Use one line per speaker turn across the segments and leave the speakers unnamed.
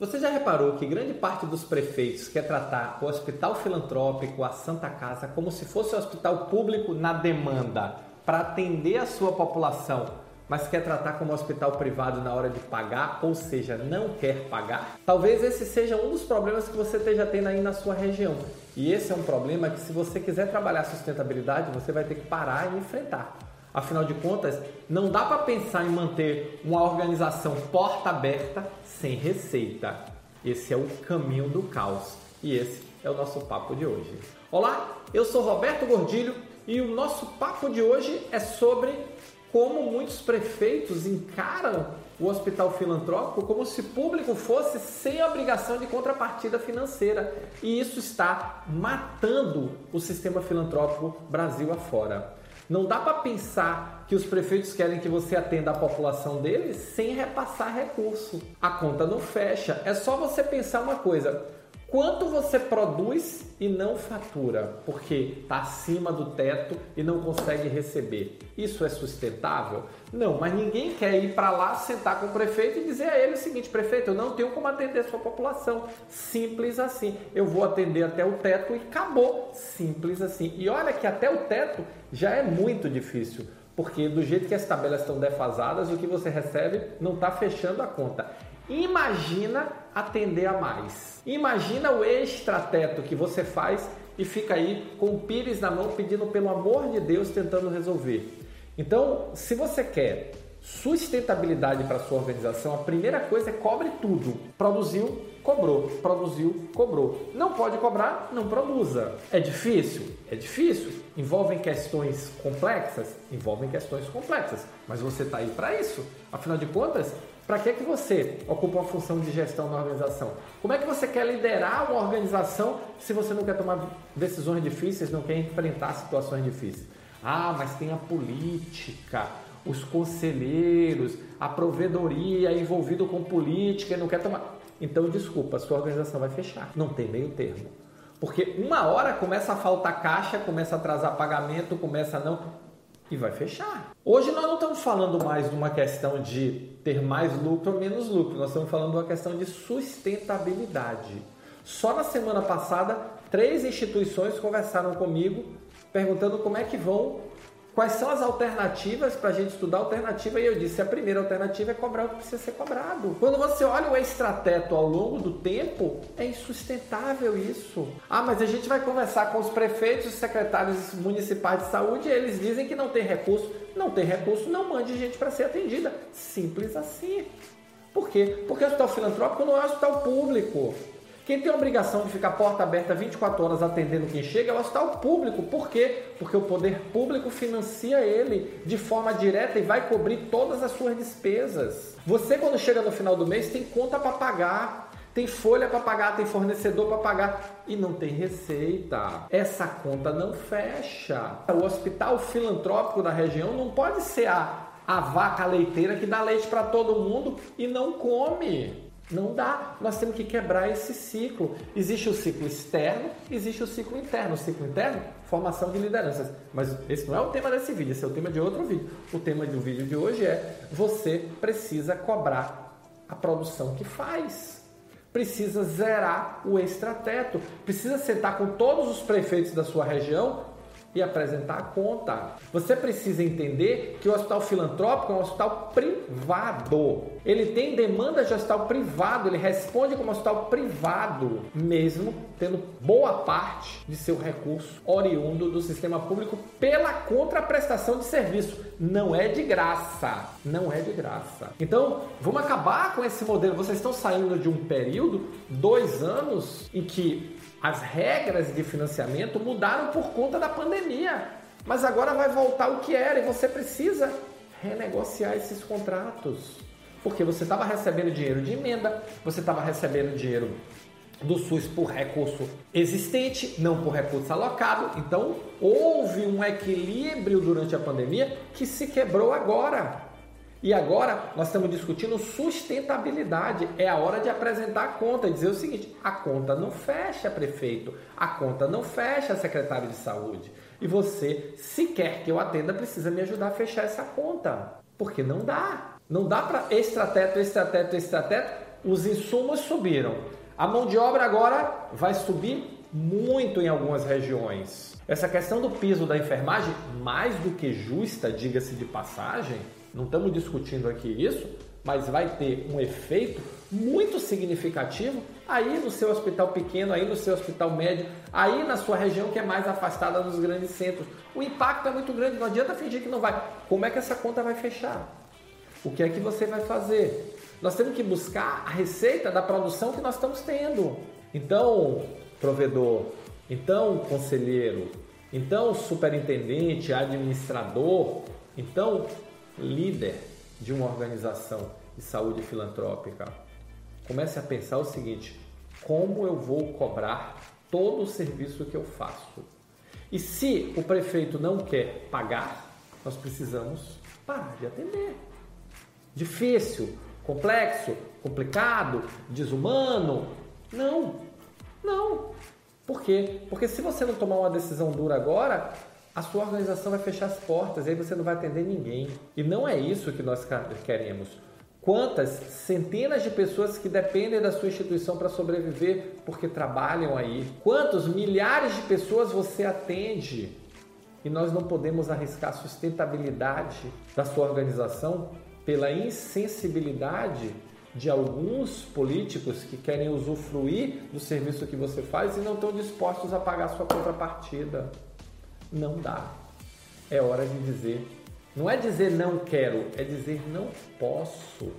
Você já reparou que grande parte dos prefeitos quer tratar o hospital filantrópico, a Santa Casa, como se fosse um hospital público na demanda para atender a sua população, mas quer tratar como hospital privado na hora de pagar, ou seja, não quer pagar? Talvez esse seja um dos problemas que você esteja tendo aí na sua região. E esse é um problema que, se você quiser trabalhar sustentabilidade, você vai ter que parar e enfrentar. Afinal de contas, não dá para pensar em manter uma organização porta aberta sem receita. Esse é o caminho do caos e esse é o nosso papo de hoje. Olá, eu sou Roberto Gordilho e o nosso papo de hoje é sobre como muitos prefeitos encaram o hospital filantrópico como se público fosse sem obrigação de contrapartida financeira. E isso está matando o sistema filantrópico Brasil afora. Não dá para pensar que os prefeitos querem que você atenda a população deles sem repassar recurso. A conta não fecha. É só você pensar uma coisa: quanto você produz e não fatura, porque está acima do teto e não consegue receber. Isso é sustentável? Não, mas ninguém quer ir para lá, sentar com o prefeito e dizer a ele o seguinte: prefeito, eu não tenho como atender a sua população. Simples assim. Eu vou atender até o teto e acabou. Simples assim. E olha que até o teto já é muito difícil. Porque do jeito que as tabelas estão defasadas, o que você recebe não está fechando a conta. Imagina atender a mais. Imagina o extrateto que você faz e fica aí com o pires na mão pedindo pelo amor de Deus tentando resolver. Então, se você quer sustentabilidade para sua organização, a primeira coisa é cobre tudo. Produziu, cobrou. Produziu, cobrou. Não pode cobrar, não produza. É difícil? É difícil. Envolvem questões complexas? Envolvem questões complexas. Mas você está aí para isso. Afinal de contas, para que, que você ocupa uma função de gestão na organização? Como é que você quer liderar uma organização se você não quer tomar decisões difíceis, não quer enfrentar situações difíceis? Ah, mas tem a política, os conselheiros, a provedoria envolvido com política e não quer tomar. Então, desculpa, sua organização vai fechar. Não tem meio termo. Porque uma hora começa a faltar caixa, começa a atrasar pagamento, começa a não e vai fechar. Hoje nós não estamos falando mais de uma questão de ter mais lucro ou menos lucro, nós estamos falando de uma questão de sustentabilidade. Só na semana passada, três instituições conversaram comigo perguntando como é que vão Quais são as alternativas para a gente estudar alternativa? E eu disse, a primeira alternativa é cobrar o que precisa ser cobrado. Quando você olha o extrateto ao longo do tempo, é insustentável isso. Ah, mas a gente vai conversar com os prefeitos e secretários municipais de saúde e eles dizem que não tem recurso. Não tem recurso, não mande gente para ser atendida. Simples assim. Por quê? Porque o hospital filantrópico não é um hospital público. Quem tem a obrigação de ficar porta aberta 24 horas atendendo quem chega é o hospital público. Por quê? Porque o poder público financia ele de forma direta e vai cobrir todas as suas despesas. Você, quando chega no final do mês, tem conta para pagar. Tem folha para pagar, tem fornecedor para pagar e não tem receita. Essa conta não fecha. O hospital filantrópico da região não pode ser a, a vaca leiteira que dá leite para todo mundo e não come. Não dá. Nós temos que quebrar esse ciclo. Existe o ciclo externo, existe o ciclo interno. O ciclo interno, formação de lideranças. Mas esse não é o tema desse vídeo, esse é o tema de outro vídeo. O tema do vídeo de hoje é: você precisa cobrar a produção que faz. Precisa zerar o extrateto. Precisa sentar com todos os prefeitos da sua região e apresentar a conta. Você precisa entender que o hospital filantrópico é um hospital privado. Ele tem demanda de hospital privado, ele responde como hospital privado, mesmo tendo boa parte de seu recurso oriundo do sistema público pela contraprestação de serviço. Não é de graça. Não é de graça. Então, vamos acabar com esse modelo. Vocês estão saindo de um período, dois anos, em que as regras de financiamento mudaram por conta da pandemia, mas agora vai voltar o que era e você precisa renegociar esses contratos. Porque você estava recebendo dinheiro de emenda, você estava recebendo dinheiro do SUS por recurso existente, não por recurso alocado. Então, houve um equilíbrio durante a pandemia que se quebrou agora. E agora nós estamos discutindo sustentabilidade. É a hora de apresentar a conta e dizer o seguinte: a conta não fecha, prefeito, a conta não fecha, secretário de saúde. E você, se quer que eu atenda, precisa me ajudar a fechar essa conta. Porque não dá. Não dá para extrateto, extrateto, extrateto os insumos subiram. A mão de obra agora vai subir muito em algumas regiões. Essa questão do piso da enfermagem, mais do que justa, diga-se de passagem, não estamos discutindo aqui isso, mas vai ter um efeito muito significativo aí no seu hospital pequeno, aí no seu hospital médio, aí na sua região que é mais afastada dos grandes centros. O impacto é muito grande, não adianta fingir que não vai. Como é que essa conta vai fechar? O que é que você vai fazer? Nós temos que buscar a receita da produção que nós estamos tendo. Então, provedor, então conselheiro, então superintendente, administrador, então líder de uma organização de saúde filantrópica, comece a pensar o seguinte: como eu vou cobrar todo o serviço que eu faço? E se o prefeito não quer pagar, nós precisamos parar de atender. Difícil, complexo, complicado, desumano? Não, não. Por quê? Porque se você não tomar uma decisão dura agora, a sua organização vai fechar as portas e aí você não vai atender ninguém. E não é isso que nós queremos. Quantas centenas de pessoas que dependem da sua instituição para sobreviver porque trabalham aí? Quantos milhares de pessoas você atende? E nós não podemos arriscar a sustentabilidade da sua organização pela insensibilidade de alguns políticos que querem usufruir do serviço que você faz e não estão dispostos a pagar sua contrapartida. Não dá. É hora de dizer. Não é dizer não quero, é dizer não posso.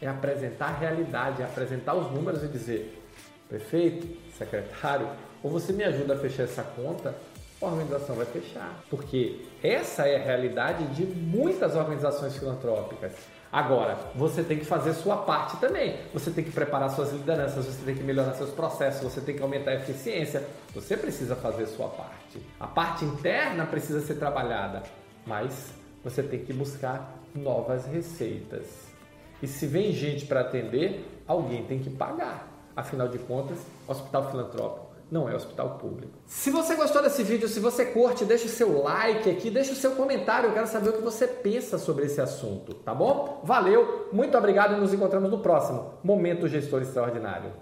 É apresentar a realidade, é apresentar os números e dizer: prefeito, secretário, ou você me ajuda a fechar essa conta, a organização vai fechar. Porque essa é a realidade de muitas organizações filantrópicas. Agora, você tem que fazer sua parte também. Você tem que preparar suas lideranças, você tem que melhorar seus processos, você tem que aumentar a eficiência. Você precisa fazer sua parte. A parte interna precisa ser trabalhada, mas você tem que buscar novas receitas. E se vem gente para atender, alguém tem que pagar. Afinal de contas, Hospital Filantrópico não é hospital público. Se você gostou desse vídeo, se você curte, deixa o seu like aqui, deixa o seu comentário, eu quero saber o que você pensa sobre esse assunto, tá bom? Valeu, muito obrigado e nos encontramos no próximo Momento Gestor Extraordinário.